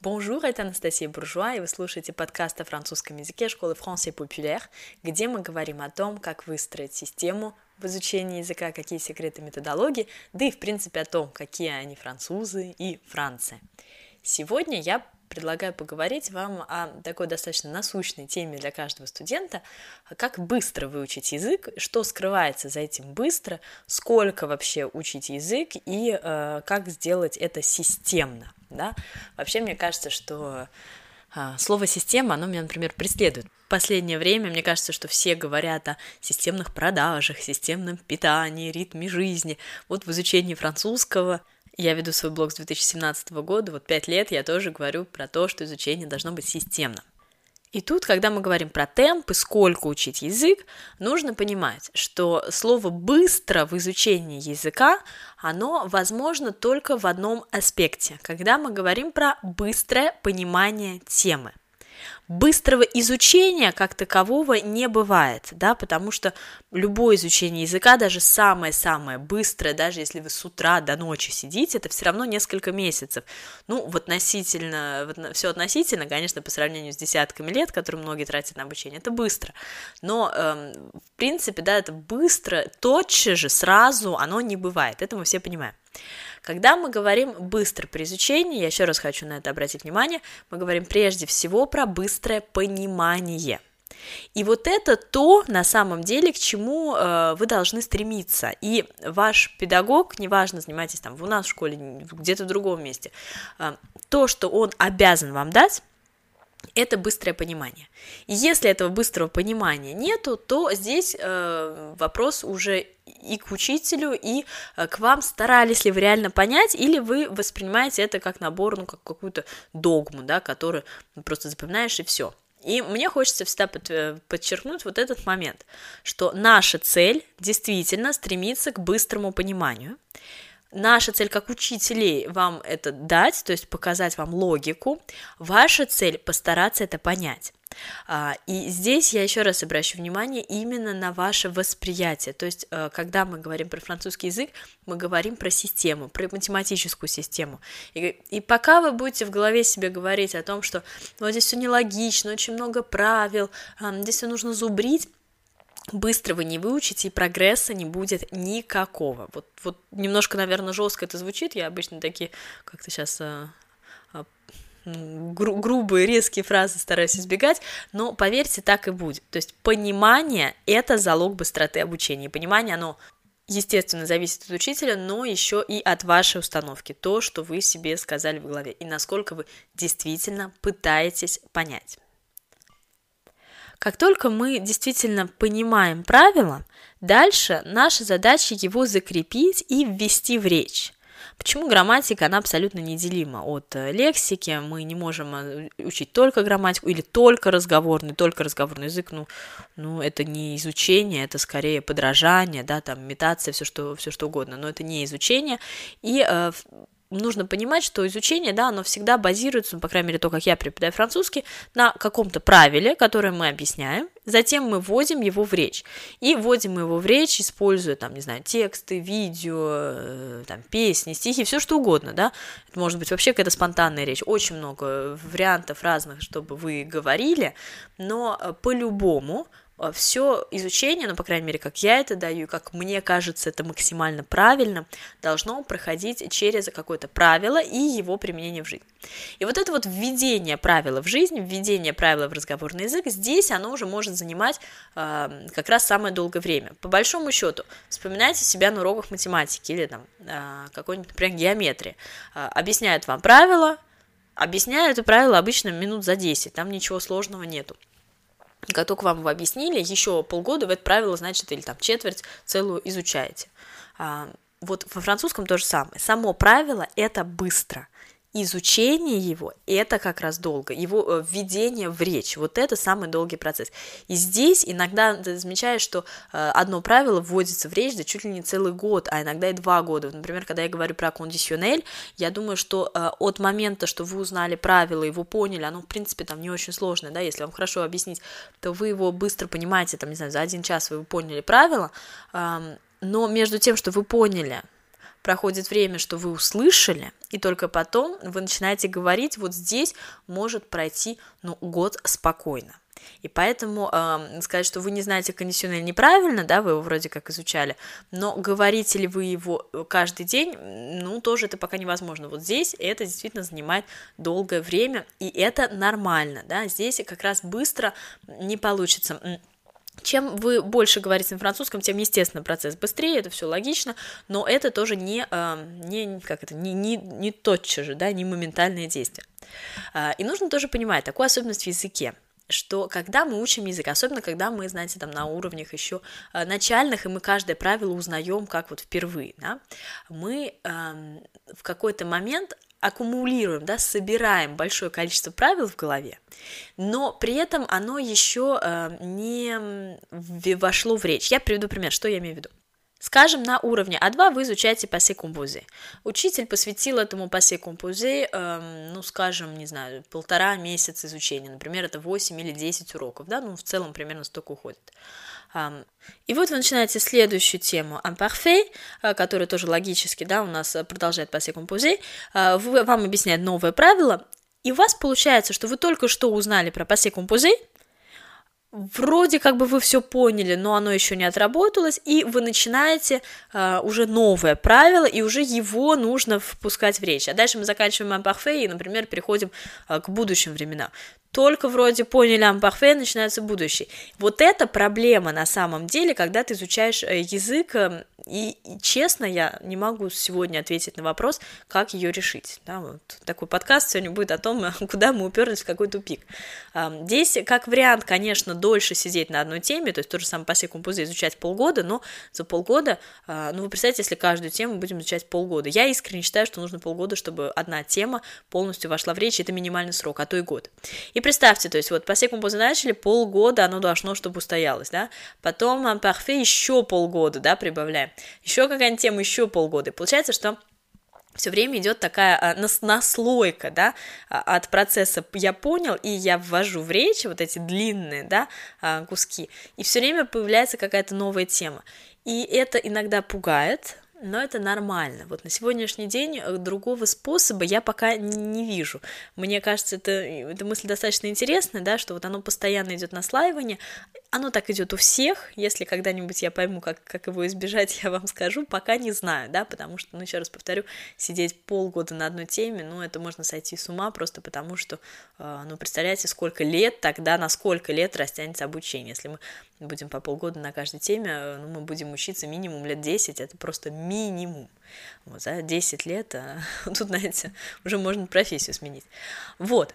Bonjour, это Анастасия Буржуа, и вы слушаете подкаст о французском языке школы Français Populaire, где мы говорим о том, как выстроить систему в изучении языка, какие секреты методологии, да и, в принципе, о том, какие они французы и Франция. Сегодня я предлагаю поговорить вам о такой достаточно насущной теме для каждого студента, как быстро выучить язык, что скрывается за этим быстро, сколько вообще учить язык и э, как сделать это системно. Да? Вообще, мне кажется, что э, слово «система», оно меня, например, преследует. В последнее время мне кажется, что все говорят о системных продажах, системном питании, ритме жизни. Вот в изучении французского – я веду свой блог с 2017 года, вот пять лет я тоже говорю про то, что изучение должно быть системным. И тут, когда мы говорим про темп и сколько учить язык, нужно понимать, что слово «быстро» в изучении языка, оно возможно только в одном аспекте, когда мы говорим про быстрое понимание темы – Быстрого изучения как такового не бывает, да, потому что любое изучение языка, даже самое-самое быстрое, даже если вы с утра до ночи сидите, это все равно несколько месяцев. Ну, в относительно, все относительно, конечно, по сравнению с десятками лет, которые многие тратят на обучение, это быстро. Но, эм, в принципе, да, это быстро, тотчас же, сразу оно не бывает, это мы все понимаем. Когда мы говорим быстро при изучении, я еще раз хочу на это обратить внимание, мы говорим прежде всего про быстрое понимание. И вот это то, на самом деле, к чему э, вы должны стремиться. И ваш педагог, неважно, занимаетесь там у нас в школе, где-то в другом месте, э, то, что он обязан вам дать, это быстрое понимание. Если этого быстрого понимания нету, то здесь э, вопрос уже и к учителю, и э, к вам, старались ли вы реально понять, или вы воспринимаете это как набор, ну, как какую-то догму, да, которую просто запоминаешь и все. И мне хочется всегда э, подчеркнуть вот этот момент, что наша цель действительно стремится к быстрому пониманию, Наша цель как учителей вам это дать, то есть показать вам логику. Ваша цель постараться это понять. А, и здесь я еще раз обращу внимание именно на ваше восприятие. То есть, э, когда мы говорим про французский язык, мы говорим про систему, про математическую систему. И, и пока вы будете в голове себе говорить о том, что вот здесь все нелогично, очень много правил, здесь все нужно зубрить, быстро вы не выучите, и прогресса не будет никакого. Вот, вот немножко, наверное, жестко это звучит. Я обычно такие, как-то сейчас а, а, гру- грубые, резкие фразы стараюсь избегать, но поверьте, так и будет. То есть понимание – это залог быстроты обучения. Понимание, оно естественно, зависит от учителя, но еще и от вашей установки, то, что вы себе сказали в голове, и насколько вы действительно пытаетесь понять. Как только мы действительно понимаем правила, дальше наша задача его закрепить и ввести в речь. Почему грамматика, она абсолютно неделима от э, лексики, мы не можем э, учить только грамматику или только разговорный, только разговорный язык, ну, ну это не изучение, это скорее подражание, да, там, имитация, все что, все что угодно, но это не изучение, и э, нужно понимать, что изучение, да, оно всегда базируется, ну, по крайней мере, то, как я преподаю французский, на каком-то правиле, которое мы объясняем, затем мы вводим его в речь. И вводим его в речь, используя, там, не знаю, тексты, видео, э, там, песни, стихи, все что угодно, да. Это может быть вообще какая-то спонтанная речь. Очень много вариантов разных, чтобы вы говорили, но э, по-любому все изучение, ну, по крайней мере, как я это даю, как мне кажется это максимально правильно, должно проходить через какое-то правило и его применение в жизнь. И вот это вот введение правила в жизнь, введение правила в разговорный язык, здесь оно уже может занимать э, как раз самое долгое время. По большому счету, вспоминайте себя на уроках математики или там э, какой-нибудь, например, геометрии. Э, объясняют вам правила, объясняют это правило обычно минут за 10, там ничего сложного нету как только вам его объяснили, еще полгода вы это правило, значит, или там четверть целую изучаете. А, вот во французском то же самое. Само правило – это быстро изучение его – это как раз долго, его э, введение в речь, вот это самый долгий процесс. И здесь иногда ты замечаешь, что э, одно правило вводится в речь да чуть ли не целый год, а иногда и два года. Например, когда я говорю про кондиционель, я думаю, что э, от момента, что вы узнали правила, его поняли, оно, в принципе, там не очень сложное, да, если вам хорошо объяснить, то вы его быстро понимаете, там, не знаю, за один час вы поняли правила, но между тем, что вы поняли, проходит время, что вы услышали, и только потом вы начинаете говорить, вот здесь может пройти ну, год спокойно. И поэтому э, сказать, что вы не знаете кондиционер неправильно, да, вы его вроде как изучали, но говорите ли вы его каждый день, ну, тоже это пока невозможно. Вот здесь это действительно занимает долгое время, и это нормально, да, здесь как раз быстро не получится. Чем вы больше говорите на французском, тем, естественно, процесс быстрее, это все логично, но это тоже не, не, как это, не, не, не тотчас же, да, не моментальное действие. А, и нужно тоже понимать такую особенность в языке что когда мы учим язык, особенно когда мы, знаете, там на уровнях еще э, начальных, и мы каждое правило узнаем как вот впервые, да, мы э, в какой-то момент аккумулируем, да, собираем большое количество правил в голове, но при этом оно еще э, не вошло в речь. Я приведу пример, что я имею в виду. Скажем, на уровне А2 вы изучаете пассе композе. Учитель посвятил этому пассе композе, э, ну, скажем, не знаю, полтора месяца изучения. Например, это 8 или 10 уроков, да, ну, в целом примерно столько уходит. И вот вы начинаете следующую тему imparfait, э, которая тоже логически, да, у нас продолжает пассе композе. Э, вам объясняет новое правило, и у вас получается, что вы только что узнали про пассе композе, вроде как бы вы все поняли, но оно еще не отработалось, и вы начинаете э, уже новое правило, и уже его нужно впускать в речь. А дальше мы заканчиваем ампарфе и, например, переходим э, к будущим временам только вроде поняли ампарфе, начинается будущее. Вот это проблема на самом деле, когда ты изучаешь э, язык, эм, и, и честно, я не могу сегодня ответить на вопрос, как ее решить. Да, вот такой подкаст сегодня будет о том, куда мы уперлись в какой тупик. Здесь, как вариант, конечно, дольше сидеть на одной теме, то есть то же самое по секумпузе изучать полгода, но за полгода, а, ну вы представьте, если каждую тему будем изучать полгода. Я искренне считаю, что нужно полгода, чтобы одна тема полностью вошла в речь, это минимальный срок, а то и год. И представьте, то есть вот по секумпозу начали, полгода оно должно, чтобы устоялось, да, потом ампарфе еще полгода, да, прибавляем, еще какая-нибудь тема, еще полгода, и получается, что все время идет такая а, нас, наслойка, да, а, от процесса. Я понял, и я ввожу в речь вот эти длинные, да, а, куски, и все время появляется какая-то новая тема. И это иногда пугает, но это нормально. Вот на сегодняшний день э, другого способа я пока не вижу. Мне кажется, это, эта мысль достаточно интересная, да, что вот оно постоянно идет наслаивание, оно так идет у всех, если когда-нибудь я пойму, как, как его избежать, я вам скажу, пока не знаю, да, потому что, ну, еще раз повторю, сидеть полгода на одной теме, ну, это можно сойти с ума просто потому, что, э, ну, представляете, сколько лет тогда, на сколько лет растянется обучение, если мы будем по полгода на каждой теме, э, ну, мы будем учиться минимум лет 10, это просто минимум. Вот, за 10 лет, а, тут, знаете, уже можно профессию сменить. Вот,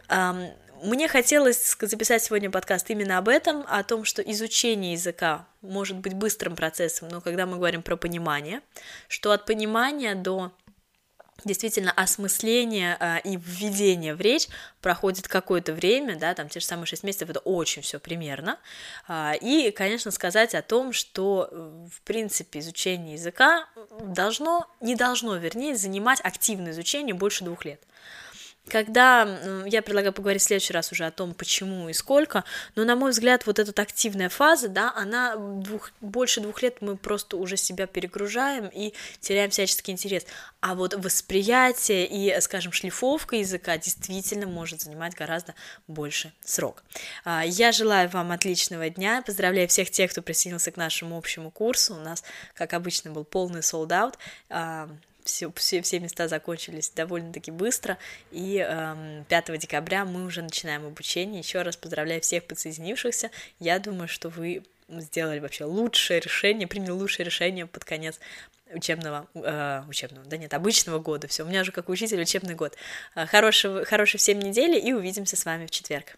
мне хотелось записать сегодня подкаст именно об этом, о том, что изучение языка может быть быстрым процессом, но когда мы говорим про понимание, что от понимания до действительно осмысление э, и введение в речь проходит какое-то время, да, там те же самые 6 месяцев, это очень все примерно, э, и, конечно, сказать о том, что, э, в принципе, изучение языка должно, не должно, вернее, занимать активное изучение больше двух лет. Когда я предлагаю поговорить в следующий раз уже о том, почему и сколько, но, на мой взгляд, вот эта активная фаза, да, она двух, больше двух лет мы просто уже себя перегружаем и теряем всяческий интерес. А вот восприятие и, скажем, шлифовка языка действительно может занимать гораздо больше срок. А, я желаю вам отличного дня, поздравляю всех тех, кто присоединился к нашему общему курсу. У нас, как обычно, был полный out все, все, все места закончились довольно-таки быстро, и эм, 5 декабря мы уже начинаем обучение. Еще раз поздравляю всех подсоединившихся. Я думаю, что вы сделали вообще лучшее решение, приняли лучшее решение под конец учебного, э, учебного, да нет, обычного года. Все, у меня уже как учитель учебный год. Э, хорошего, хорошей всем недели и увидимся с вами в четверг.